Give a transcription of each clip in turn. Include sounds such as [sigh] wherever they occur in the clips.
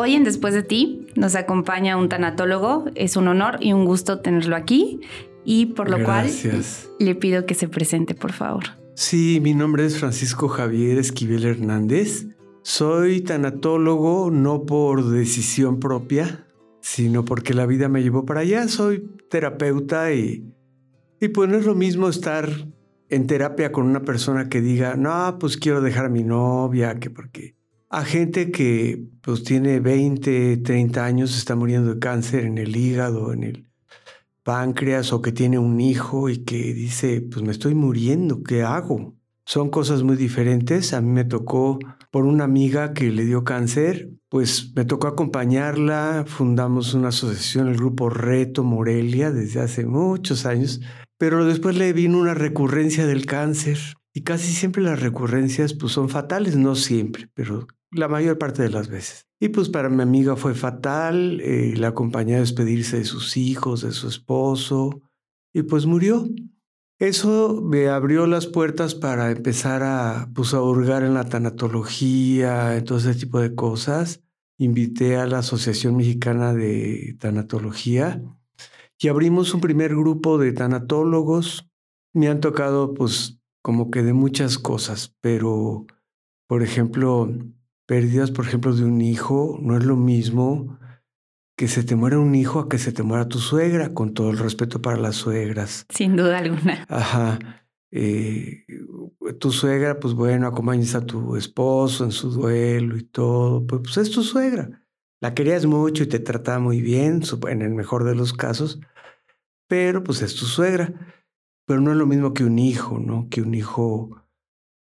Hoy en Después de ti nos acompaña un tanatólogo. Es un honor y un gusto tenerlo aquí y por lo cual le pido que se presente, por favor. Sí, mi nombre es Francisco Javier Esquivel Hernández. Soy tanatólogo no por decisión propia, sino porque la vida me llevó para allá. Soy terapeuta y, y pues no es lo mismo estar en terapia con una persona que diga, no, pues quiero dejar a mi novia, que porque a gente que pues tiene 20, 30 años, está muriendo de cáncer en el hígado, en el páncreas, o que tiene un hijo y que dice, pues me estoy muriendo, ¿qué hago? Son cosas muy diferentes. A mí me tocó por una amiga que le dio cáncer, pues me tocó acompañarla, fundamos una asociación, el grupo Reto Morelia, desde hace muchos años, pero después le vino una recurrencia del cáncer. Y casi siempre las recurrencias pues, son fatales, no siempre, pero la mayor parte de las veces. Y pues para mi amiga fue fatal, eh, la acompañé a despedirse de sus hijos, de su esposo, y pues murió. Eso me abrió las puertas para empezar a, pues, a en la tanatología, en todo ese tipo de cosas. Invité a la Asociación Mexicana de Tanatología y abrimos un primer grupo de tanatólogos. Me han tocado, pues, como que de muchas cosas, pero, por ejemplo, pérdidas, por ejemplo, de un hijo, no es lo mismo que se te muera un hijo a que se te muera tu suegra, con todo el respeto para las suegras. Sin duda alguna. Ajá. Eh, tu suegra, pues bueno, acompañas a tu esposo en su duelo y todo, pues, pues es tu suegra. La querías mucho y te trataba muy bien, en el mejor de los casos, pero pues es tu suegra. Pero no es lo mismo que un hijo, ¿no? Que un hijo,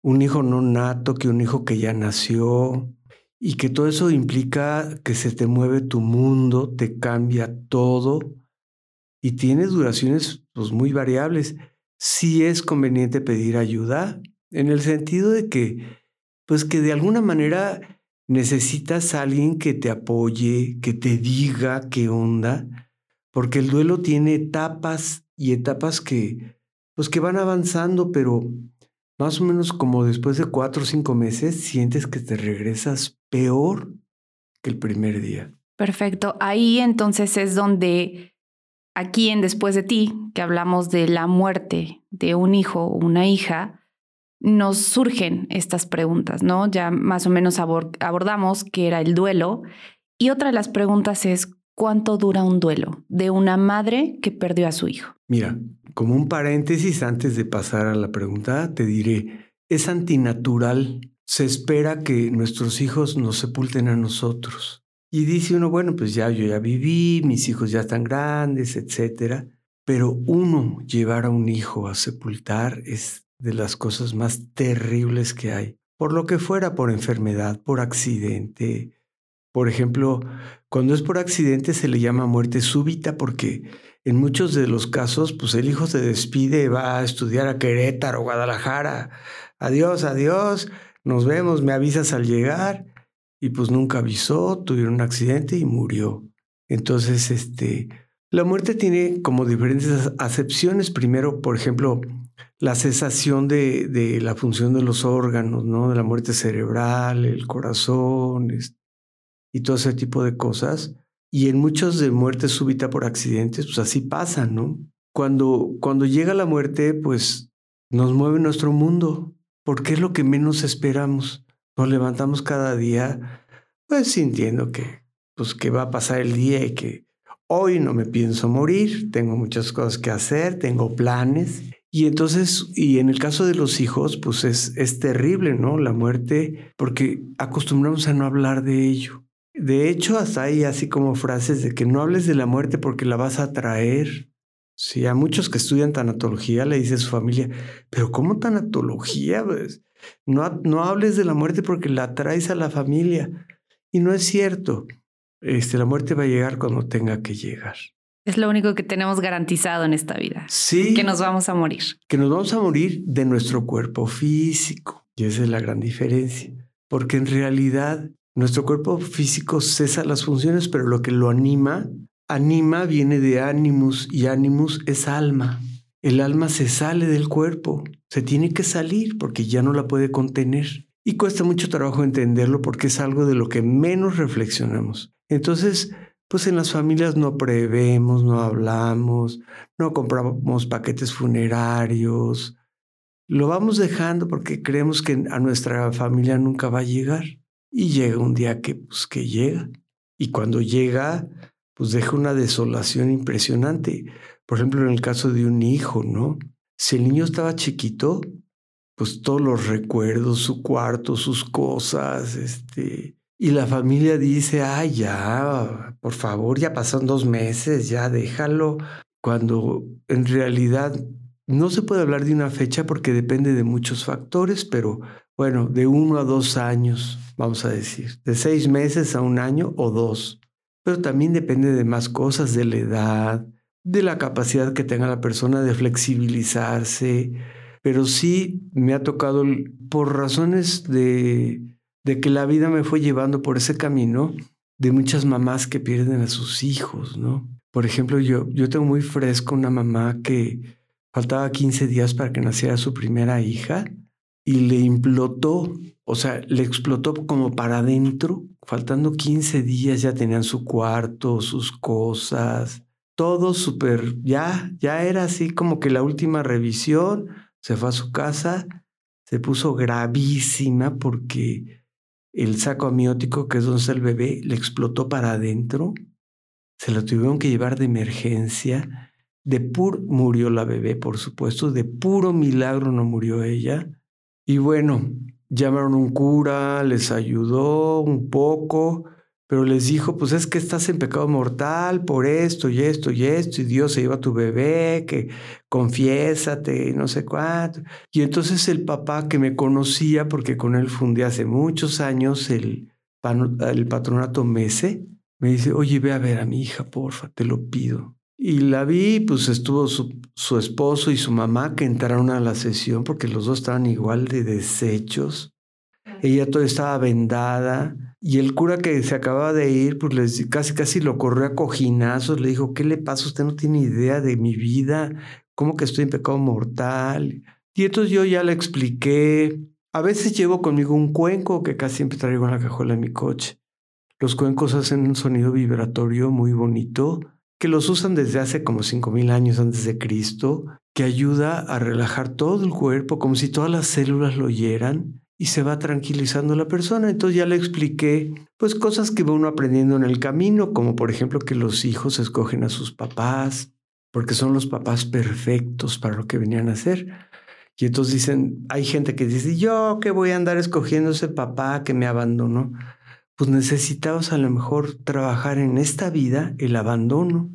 un hijo no nato, que un hijo que ya nació, y que todo eso implica que se te mueve tu mundo, te cambia todo y tienes duraciones pues, muy variables. Sí es conveniente pedir ayuda en el sentido de que, pues que de alguna manera necesitas a alguien que te apoye, que te diga qué onda, porque el duelo tiene etapas y etapas que, pues que van avanzando, pero más o menos como después de cuatro o cinco meses sientes que te regresas peor que el primer día. Perfecto. Ahí entonces es donde aquí en Después de ti, que hablamos de la muerte de un hijo o una hija, nos surgen estas preguntas, ¿no? Ya más o menos abordamos qué era el duelo. Y otra de las preguntas es, ¿cuánto dura un duelo de una madre que perdió a su hijo? Mira, como un paréntesis antes de pasar a la pregunta, te diré, es antinatural. Se espera que nuestros hijos nos sepulten a nosotros. Y dice uno, bueno, pues ya yo ya viví, mis hijos ya están grandes, etcétera. Pero uno llevar a un hijo a sepultar es de las cosas más terribles que hay. Por lo que fuera, por enfermedad, por accidente. Por ejemplo, cuando es por accidente se le llama muerte súbita porque en muchos de los casos, pues el hijo se despide, va a estudiar a Querétaro, Guadalajara. Adiós, adiós, nos vemos, me avisas al llegar. Y pues nunca avisó, tuvieron un accidente y murió. Entonces, este, la muerte tiene como diferentes acepciones. Primero, por ejemplo, la cesación de, de, la función de los órganos, ¿no? De la muerte cerebral, el corazón y todo ese tipo de cosas. Y en muchos de muerte súbita por accidentes, pues así pasa, ¿no? Cuando, cuando llega la muerte, pues nos mueve nuestro mundo, porque es lo que menos esperamos. Nos levantamos cada día, pues sintiendo que, pues que va a pasar el día y que hoy no me pienso morir, tengo muchas cosas que hacer, tengo planes. Y entonces, y en el caso de los hijos, pues es, es terrible, ¿no? La muerte, porque acostumbramos a no hablar de ello. De hecho, hasta hay así como frases de que no hables de la muerte porque la vas a traer. Sí, a muchos que estudian tanatología le dice su familia, pero ¿cómo tanatología? Pues, no, no hables de la muerte porque la traes a la familia. Y no es cierto. Este, la muerte va a llegar cuando tenga que llegar. Es lo único que tenemos garantizado en esta vida. Sí. Que nos vamos a morir. Que nos vamos a morir de nuestro cuerpo físico. Y esa es la gran diferencia. Porque en realidad nuestro cuerpo físico cesa las funciones, pero lo que lo anima, anima viene de animus y animus es alma. El alma se sale del cuerpo, se tiene que salir porque ya no la puede contener. y cuesta mucho trabajo entenderlo porque es algo de lo que menos reflexionamos. Entonces, pues en las familias no prevemos, no hablamos, no compramos paquetes funerarios, lo vamos dejando porque creemos que a nuestra familia nunca va a llegar. Y llega un día que, pues, que llega. Y cuando llega, pues deja una desolación impresionante. Por ejemplo, en el caso de un hijo, ¿no? Si el niño estaba chiquito, pues todos los recuerdos, su cuarto, sus cosas, este, y la familia dice, ay, ya, por favor, ya pasaron dos meses, ya déjalo, cuando en realidad no se puede hablar de una fecha porque depende de muchos factores, pero bueno, de uno a dos años, vamos a decir, de seis meses a un año o dos. Pero también depende de más cosas, de la edad, de la capacidad que tenga la persona de flexibilizarse, pero sí me ha tocado por razones de, de que la vida me fue llevando por ese camino de muchas mamás que pierden a sus hijos, ¿no? Por ejemplo, yo, yo tengo muy fresco una mamá que faltaba 15 días para que naciera su primera hija y le implotó, o sea, le explotó como para adentro, faltando 15 días ya tenían su cuarto, sus cosas, todo súper, ya, ya era así como que la última revisión, se fue a su casa, se puso gravísima porque el saco amniótico, que es donde está el bebé, le explotó para adentro. Se lo tuvieron que llevar de emergencia. De puro murió la bebé, por supuesto. De puro milagro no murió ella. Y bueno, llamaron un cura, les ayudó un poco, pero les dijo, pues es que estás en pecado mortal por esto y esto y esto, y Dios se lleva a tu bebé, que confiésate y no sé cuánto. Y entonces el papá que me conocía, porque con él fundé hace muchos años el, el patronato Mese, me dice, oye, ve a ver a mi hija, porfa, te lo pido. Y la vi, pues estuvo su, su esposo y su mamá que entraron a la sesión porque los dos estaban igual de deshechos. Ella toda estaba vendada y el cura que se acababa de ir, pues les, casi casi lo corrió a cojinazos, le dijo, ¿qué le pasa? Usted no tiene idea de mi vida, cómo que estoy en pecado mortal. Y entonces yo ya le expliqué, a veces llevo conmigo un cuenco que casi siempre traigo en la cajuela de mi coche. Los cuencos hacen un sonido vibratorio muy bonito, que los usan desde hace como 5.000 años antes de Cristo, que ayuda a relajar todo el cuerpo, como si todas las células lo oyeran y se va tranquilizando la persona. Entonces ya le expliqué pues cosas que va uno aprendiendo en el camino, como por ejemplo que los hijos escogen a sus papás, porque son los papás perfectos para lo que venían a hacer. Y entonces dicen, hay gente que dice, yo que voy a andar escogiendo ese papá que me abandonó. Pues necesitabas a lo mejor trabajar en esta vida el abandono.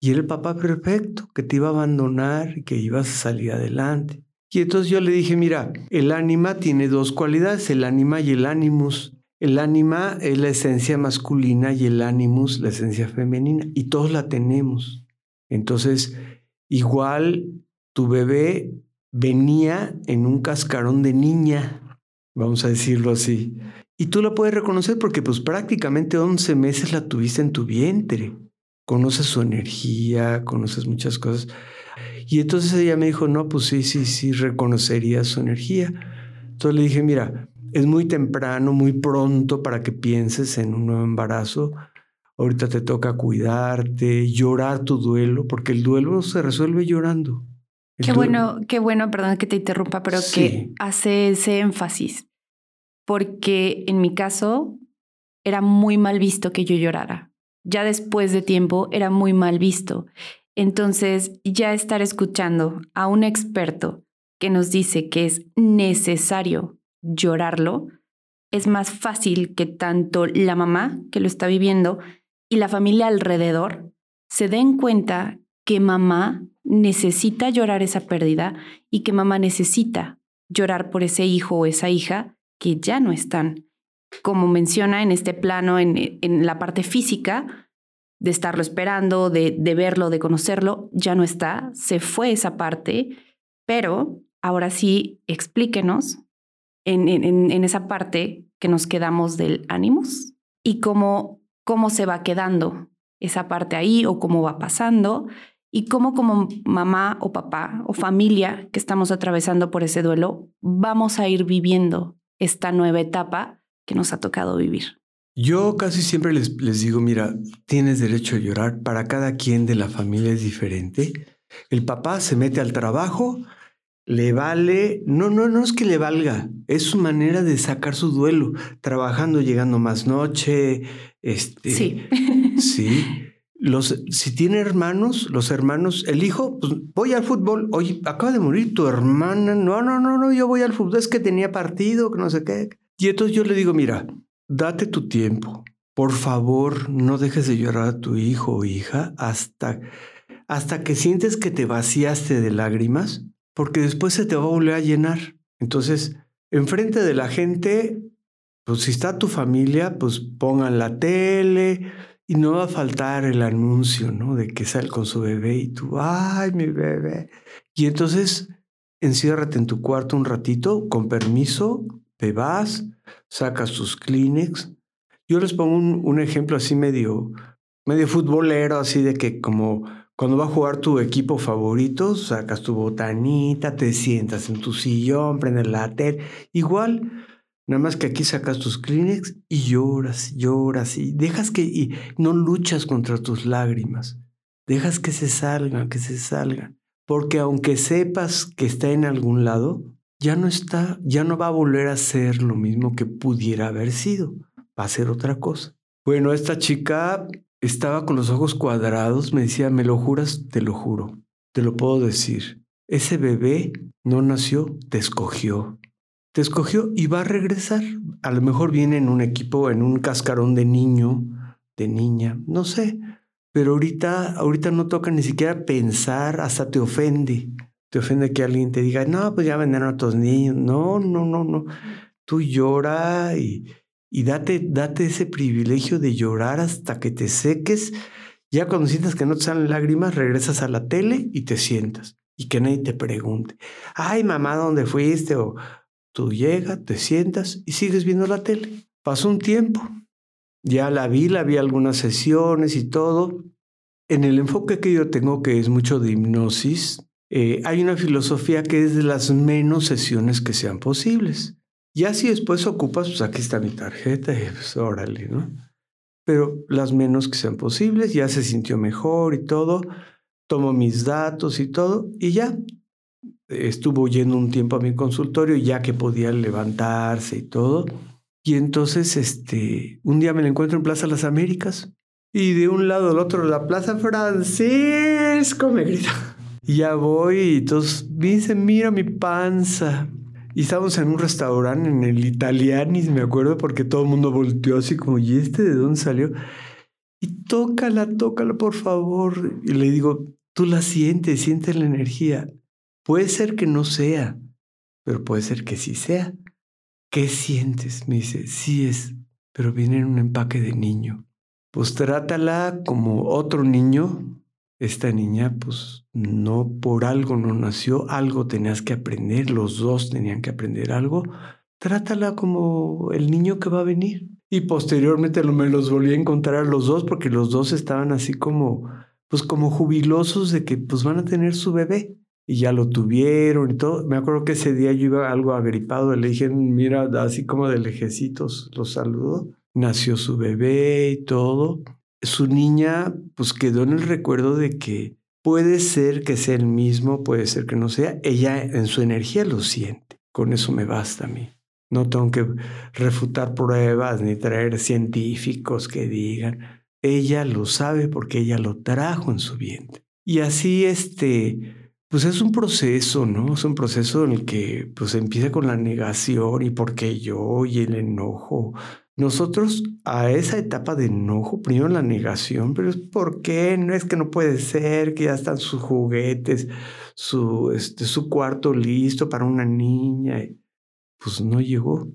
Y era el papá perfecto que te iba a abandonar y que ibas a salir adelante. Y entonces yo le dije, mira, el ánima tiene dos cualidades, el ánima y el ánimus. El ánima es la esencia masculina y el ánimus la esencia femenina, y todos la tenemos. Entonces, igual tu bebé venía en un cascarón de niña, vamos a decirlo así. Y tú la puedes reconocer porque pues prácticamente 11 meses la tuviste en tu vientre. Conoces su energía, conoces muchas cosas. Y entonces ella me dijo, no, pues sí, sí, sí, reconocería su energía. Entonces le dije, mira, es muy temprano, muy pronto para que pienses en un nuevo embarazo. Ahorita te toca cuidarte, llorar tu duelo, porque el duelo se resuelve llorando. qué bueno, qué bueno, perdón que te interrumpa, pero que hace ese énfasis. Porque en mi caso era muy mal visto que yo llorara. Ya después de tiempo era muy mal visto. Entonces, ya estar escuchando a un experto que nos dice que es necesario llorarlo, es más fácil que tanto la mamá que lo está viviendo y la familia alrededor se den cuenta que mamá necesita llorar esa pérdida y que mamá necesita llorar por ese hijo o esa hija que ya no están. Como menciona en este plano, en, en la parte física, de estarlo esperando, de, de verlo, de conocerlo, ya no está, se fue esa parte, pero ahora sí explíquenos en, en, en esa parte que nos quedamos del ánimos y cómo, cómo se va quedando esa parte ahí o cómo va pasando y cómo como mamá o papá o familia que estamos atravesando por ese duelo vamos a ir viviendo esta nueva etapa que nos ha tocado vivir. Yo casi siempre les, les digo, mira, tienes derecho a llorar, para cada quien de la familia es diferente. El papá se mete al trabajo, le vale, no, no, no es que le valga, es su manera de sacar su duelo, trabajando, llegando más noche, este, sí. [laughs] sí. Los, si tiene hermanos, los hermanos, el hijo, pues voy al fútbol. Oye, acaba de morir tu hermana. No, no, no, no, yo voy al fútbol. Es que tenía partido, que no sé qué. Y entonces yo le digo, mira, date tu tiempo. Por favor, no dejes de llorar a tu hijo o hija hasta, hasta que sientes que te vaciaste de lágrimas, porque después se te va a volver a llenar. Entonces, enfrente de la gente, pues si está tu familia, pues pongan la tele, y no va a faltar el anuncio, ¿no? De que sale con su bebé y tú, ay, mi bebé. Y entonces enciérrate en tu cuarto un ratito, con permiso, te vas, sacas tus Kleenex. Yo les pongo un, ejemplo así medio, medio futbolero, así de que como cuando va a jugar tu equipo favorito, sacas tu botanita, te sientas en tu sillón, prendes la tele. Igual, Nada más que aquí sacas tus Kleenex y lloras, lloras y dejas que y no luchas contra tus lágrimas. Dejas que se salgan, que se salgan. Porque aunque sepas que está en algún lado, ya no está, ya no va a volver a ser lo mismo que pudiera haber sido. Va a ser otra cosa. Bueno, esta chica estaba con los ojos cuadrados, me decía, ¿me lo juras? Te lo juro, te lo puedo decir. Ese bebé no nació, te escogió te escogió y va a regresar. A lo mejor viene en un equipo, en un cascarón de niño, de niña, no sé. Pero ahorita, ahorita no toca ni siquiera pensar, hasta te ofende. Te ofende que alguien te diga, no, pues ya vendrán otros niños. No, no, no, no. Tú llora y, y date, date ese privilegio de llorar hasta que te seques. Ya cuando sientas que no te salen lágrimas, regresas a la tele y te sientas. Y que nadie te pregunte, ay, mamá, ¿dónde fuiste? O, Tú llegas, te sientas y sigues viendo la tele. Pasó un tiempo. Ya la vi, la vi algunas sesiones y todo. En el enfoque que yo tengo, que es mucho de hipnosis, eh, hay una filosofía que es de las menos sesiones que sean posibles. Ya si después ocupas, pues aquí está mi tarjeta pues órale, ¿no? Pero las menos que sean posibles, ya se sintió mejor y todo, tomo mis datos y todo, y ya, estuvo yendo un tiempo a mi consultorio ya que podía levantarse y todo. Y entonces, este, un día me la encuentro en Plaza Las Américas y de un lado al otro la Plaza Francisco me grita. Y ya voy y entonces me dice, mira mi panza. Y estábamos en un restaurante en el Italianis, me acuerdo, porque todo el mundo volteó así como, ¿y este de dónde salió? Y tócala, tócala, por favor. Y le digo, tú la sientes, sientes la energía. Puede ser que no sea, pero puede ser que sí sea. ¿Qué sientes? Me dice, sí es, pero viene en un empaque de niño. Pues trátala como otro niño. Esta niña, pues no por algo no nació, algo tenías que aprender, los dos tenían que aprender algo. Trátala como el niño que va a venir. Y posteriormente me los volví a encontrar los dos porque los dos estaban así como, pues como jubilosos de que pues van a tener su bebé y ya lo tuvieron y todo. Me acuerdo que ese día yo iba algo agripado, le dije, mira, así como de lejecitos, los saludo. Nació su bebé y todo. Su niña, pues quedó en el recuerdo de que puede ser que sea el mismo, puede ser que no sea. Ella en su energía lo siente. Con eso me basta a mí. No tengo que refutar pruebas ni traer científicos que digan. Ella lo sabe porque ella lo trajo en su vientre. Y así, este, pues es un proceso, ¿no? Es un proceso en el que pues empieza con la negación y por qué yo y el enojo. Nosotros a esa etapa de enojo, primero la negación, pero es por qué, no es que no puede ser, que ya están sus juguetes, su, este, su cuarto listo para una niña. Pues no llegó,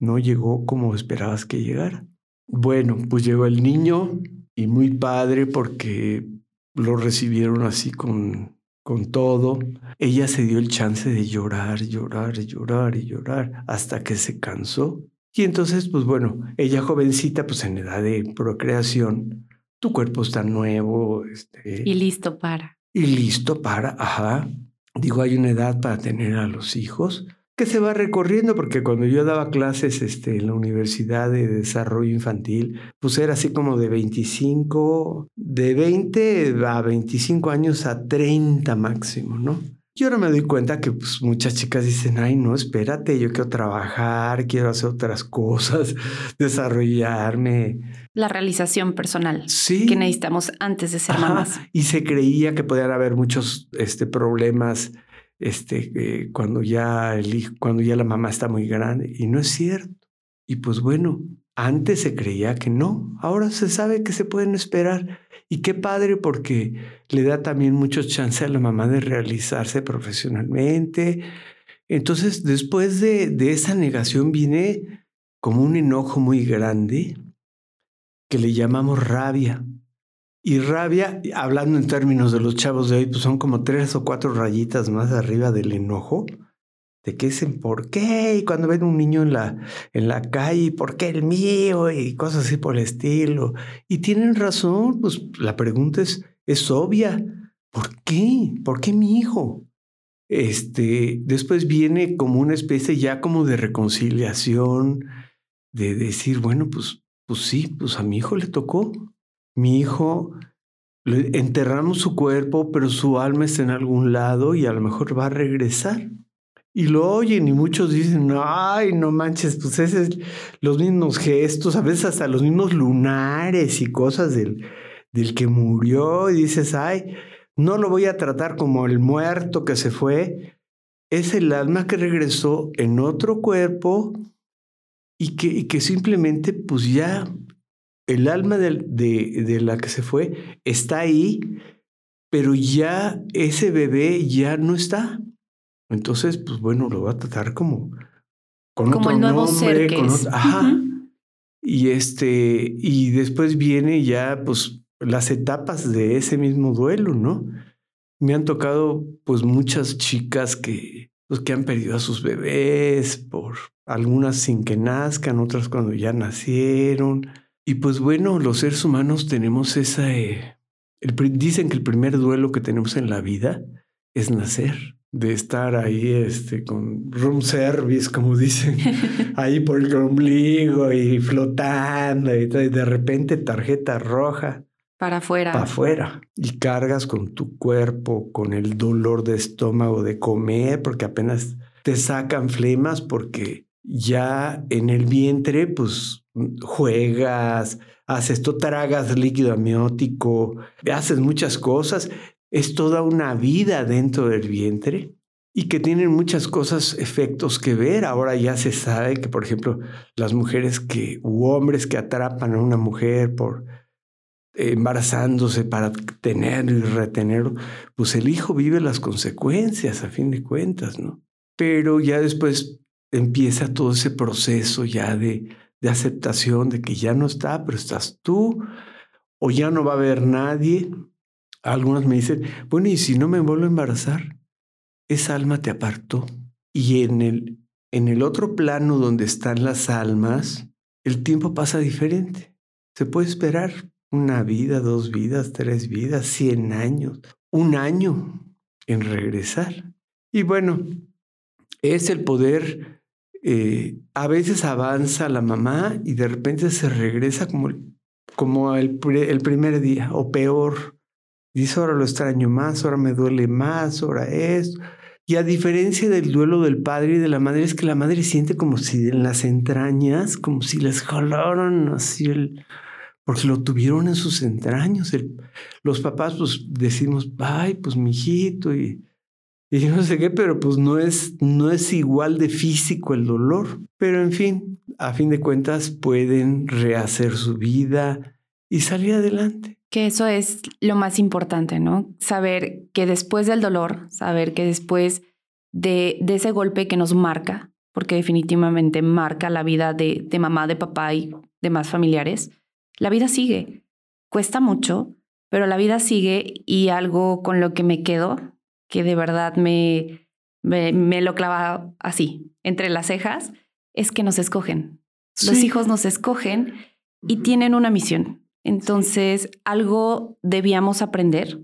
no llegó como esperabas que llegara. Bueno, pues llegó el niño y muy padre porque lo recibieron así con con todo, ella se dio el chance de llorar, llorar, llorar y llorar hasta que se cansó. Y entonces, pues bueno, ella jovencita, pues en edad de procreación, tu cuerpo está nuevo. Este, y listo para. Y listo para, ajá. Digo, hay una edad para tener a los hijos. Que se va recorriendo, porque cuando yo daba clases este, en la Universidad de Desarrollo Infantil, pues era así como de 25, de 20 a 25 años a 30 máximo, ¿no? Y ahora me doy cuenta que pues, muchas chicas dicen, ay, no, espérate, yo quiero trabajar, quiero hacer otras cosas, [laughs] desarrollarme. La realización personal sí. que necesitamos antes de ser mamás. Y se creía que podían haber muchos este, problemas este, eh, cuando, ya el cuando ya la mamá está muy grande. Y no es cierto. Y pues bueno, antes se creía que no, ahora se sabe que se pueden esperar. Y qué padre porque le da también mucho chance a la mamá de realizarse profesionalmente. Entonces, después de, de esa negación viene como un enojo muy grande que le llamamos rabia. Y rabia, hablando en términos de los chavos de hoy, pues son como tres o cuatro rayitas más arriba del enojo, de qué dicen por qué, y cuando ven un niño en la, en la calle, por qué el mío, y cosas así por el estilo. Y tienen razón, pues la pregunta es, es obvia, ¿por qué? ¿Por qué mi hijo? Este, después viene como una especie ya como de reconciliación, de decir, bueno, pues, pues sí, pues a mi hijo le tocó, mi hijo, enterramos su cuerpo, pero su alma está en algún lado y a lo mejor va a regresar. Y lo oyen y muchos dicen, ay, no manches, pues ese es los mismos gestos, a veces hasta los mismos lunares y cosas del, del que murió. Y dices, ay, no lo voy a tratar como el muerto que se fue. Es el alma que regresó en otro cuerpo y que, y que simplemente pues ya el alma de, de, la que se fue está ahí, pero ya ese bebé ya no está. Entonces, pues bueno, lo va a tratar como con como otro el nuevo nombre, ser que con es. otro- ajá. Y este, y después viene ya, pues, las etapas de ese mismo duelo, ¿no? Me han tocado, pues, muchas chicas que, pues, que han perdido a sus bebés, por algunas sin que nazcan, otras cuando ya nacieron. Y pues bueno, los seres humanos tenemos esa... eh, el dicen que el primer duelo que tenemos en la vida es nacer, de estar ahí este, con room service, como dicen, [laughs] ahí por el ombligo y flotando y, y de repente tarjeta roja Para afuera. para afuera y cargas con tu cuerpo, con el dolor de estómago de comer, porque apenas te sacan flemas porque ya en el vientre pues juegas, haces, tú tragas líquido amniótico, haces muchas cosas, es toda una vida dentro del vientre y que tienen muchas cosas, efectos que ver. Ahora ya se sabe que, por ejemplo, las mujeres que, u hombres que atrapan a una mujer por embarazándose para tener y retener, pues el hijo vive las consecuencias a fin de cuentas, ¿no? Pero ya después empieza todo ese proceso ya de, de aceptación de que ya no está, pero estás tú, o ya no va a haber nadie. Algunos me dicen, bueno, ¿y si no me vuelvo a embarazar? Esa alma te apartó. Y en el, en el otro plano donde están las almas, el tiempo pasa diferente. Se puede esperar una vida, dos vidas, tres vidas, cien años, un año en regresar. Y bueno, es el poder, eh, a veces avanza la mamá y de repente se regresa como, como el, el primer día o peor. Dice, ahora lo extraño más, ahora me duele más, ahora esto. Y a diferencia del duelo del padre y de la madre, es que la madre siente como si en las entrañas, como si les jalaron así el... Porque lo tuvieron en sus entrañas. Los papás, pues decimos, ay, pues mi hijito, y, y yo no sé qué, pero pues no es, no es igual de físico el dolor. Pero en fin, a fin de cuentas pueden rehacer su vida y salir adelante. Que eso es lo más importante, ¿no? Saber que después del dolor, saber que después de, de ese golpe que nos marca, porque definitivamente marca la vida de, de mamá, de papá y demás familiares, la vida sigue. Cuesta mucho, pero la vida sigue y algo con lo que me quedo, que de verdad me, me, me lo clava así, entre las cejas, es que nos escogen. Los hijos nos escogen y tienen una misión. Entonces, algo debíamos aprender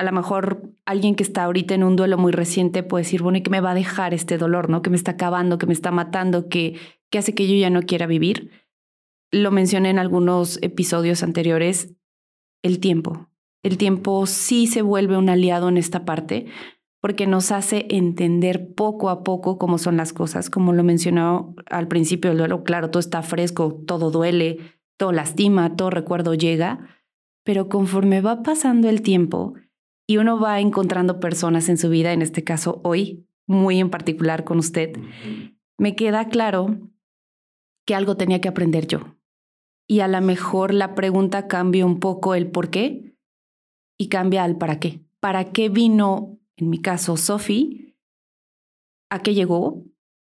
a lo mejor alguien que está ahorita en un duelo muy reciente puede decir, bueno, ¿y qué me va a dejar este dolor, no? Que me está acabando, que me está matando, que, que hace que yo ya no quiera vivir. Lo mencioné en algunos episodios anteriores, el tiempo. El tiempo sí se vuelve un aliado en esta parte porque nos hace entender poco a poco cómo son las cosas. Como lo mencionó al principio del duelo, claro, todo está fresco, todo duele, todo lastima, todo recuerdo llega, pero conforme va pasando el tiempo, y uno va encontrando personas en su vida, en este caso hoy, muy en particular con usted, me queda claro que algo tenía que aprender yo. Y a lo mejor la pregunta cambia un poco el por qué y cambia al para qué. ¿Para qué vino, en mi caso, Sophie? ¿A qué llegó?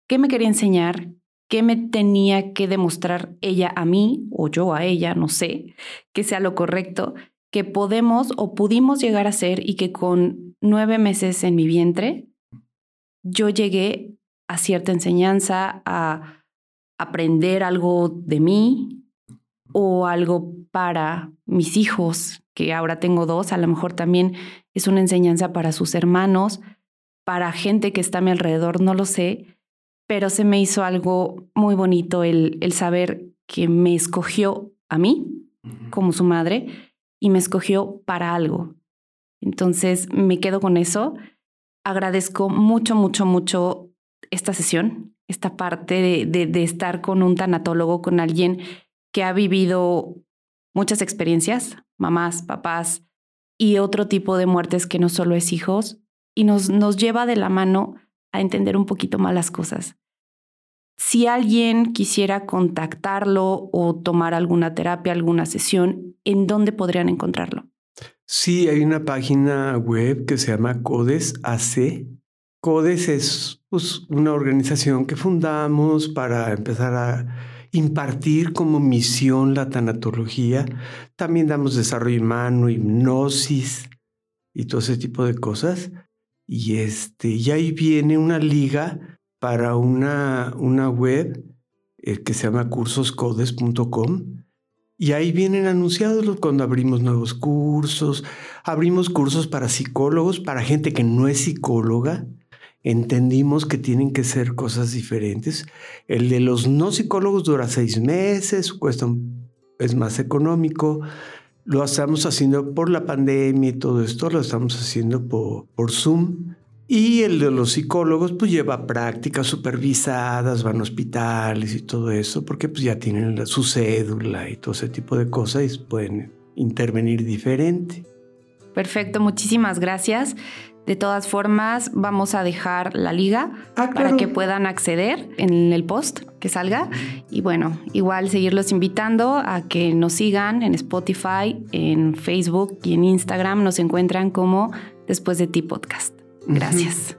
¿Qué me quería enseñar? ¿Qué me tenía que demostrar ella a mí o yo a ella? No sé, que sea lo correcto que podemos o pudimos llegar a ser y que con nueve meses en mi vientre yo llegué a cierta enseñanza, a aprender algo de mí o algo para mis hijos, que ahora tengo dos, a lo mejor también es una enseñanza para sus hermanos, para gente que está a mi alrededor, no lo sé, pero se me hizo algo muy bonito el, el saber que me escogió a mí como su madre y me escogió para algo. Entonces me quedo con eso. Agradezco mucho, mucho, mucho esta sesión, esta parte de, de, estar con un tanatólogo, con alguien que ha vivido muchas experiencias, mamás, papás y otro tipo de muertes que no solo es hijos, y nos, nos lleva de la mano a entender un poquito más las cosas. Si alguien quisiera contactarlo o tomar alguna terapia, alguna sesión, ¿en dónde podrían encontrarlo? Sí, hay una página web que se llama Codes AC. Codes es pues, una organización que fundamos para empezar a impartir como misión la tanatología. También damos desarrollo humano, hipnosis y todo ese tipo de cosas. Y, este, y ahí viene una liga para una, una web eh, que se llama cursoscodes.com y ahí vienen anunciados cuando abrimos nuevos cursos, abrimos cursos para psicólogos, para gente que no es psicóloga. Entendimos que tienen que ser cosas diferentes. El de los no psicólogos dura seis meses, cuesta es más económico. Lo estamos haciendo por la pandemia y todo esto, lo estamos haciendo por, por Zoom. Y el de los psicólogos pues lleva prácticas supervisadas, van a hospitales y todo eso, porque pues ya tienen su cédula y todo ese tipo de cosas y pueden intervenir diferente. Perfecto, muchísimas gracias. De todas formas, vamos a dejar la liga ah, para que puedan acceder en el post que salga. Y bueno, igual seguirlos invitando a que nos sigan en Spotify, en Facebook y en Instagram. Nos encuentran como Después de ti podcast. Gracias.